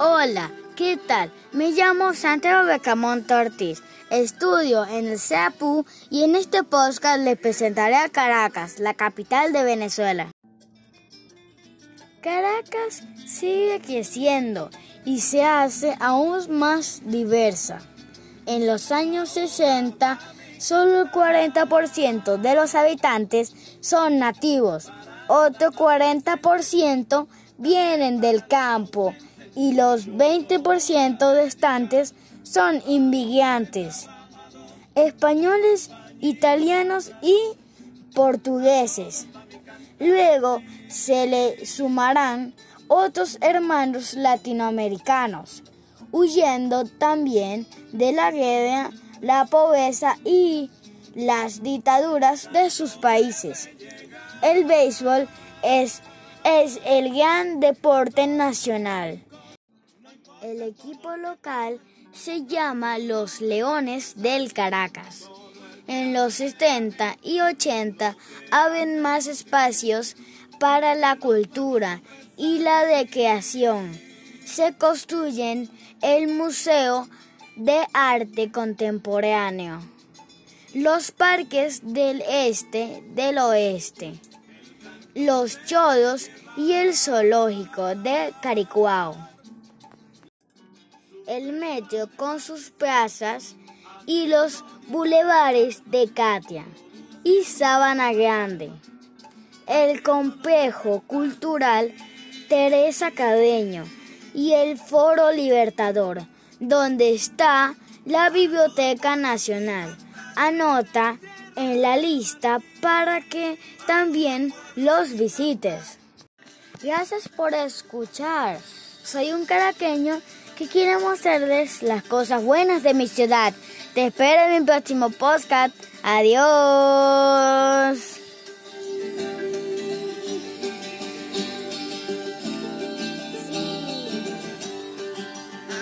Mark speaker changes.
Speaker 1: Hola, ¿qué tal? Me llamo Santiago Becamonte Ortiz. Estudio en el CEPU y en este podcast les presentaré a Caracas, la capital de Venezuela. Caracas sigue creciendo y se hace aún más diversa. En los años 60, solo el 40% de los habitantes son nativos, otro 40% vienen del campo y los 20% restantes son inmigrantes, españoles, italianos y portugueses. Luego se le sumarán otros hermanos latinoamericanos, huyendo también de la guerra, la pobreza y las dictaduras de sus países. El béisbol es, es el gran deporte nacional. El equipo local se llama los Leones del Caracas. En los 70 y 80 habían más espacios para la cultura y la recreación. Se construyen el Museo de Arte Contemporáneo, los parques del este del oeste, los chodos y el zoológico de Caricuao el metro con sus plazas y los bulevares de Katia y Sabana Grande, el complejo cultural Teresa Cadeño y el Foro Libertador, donde está la Biblioteca Nacional. Anota en la lista para que también los visites. Gracias por escuchar. Soy un caraqueño que quiero mostrarles las cosas buenas de mi ciudad. Te espero en mi próximo podcast. Adiós.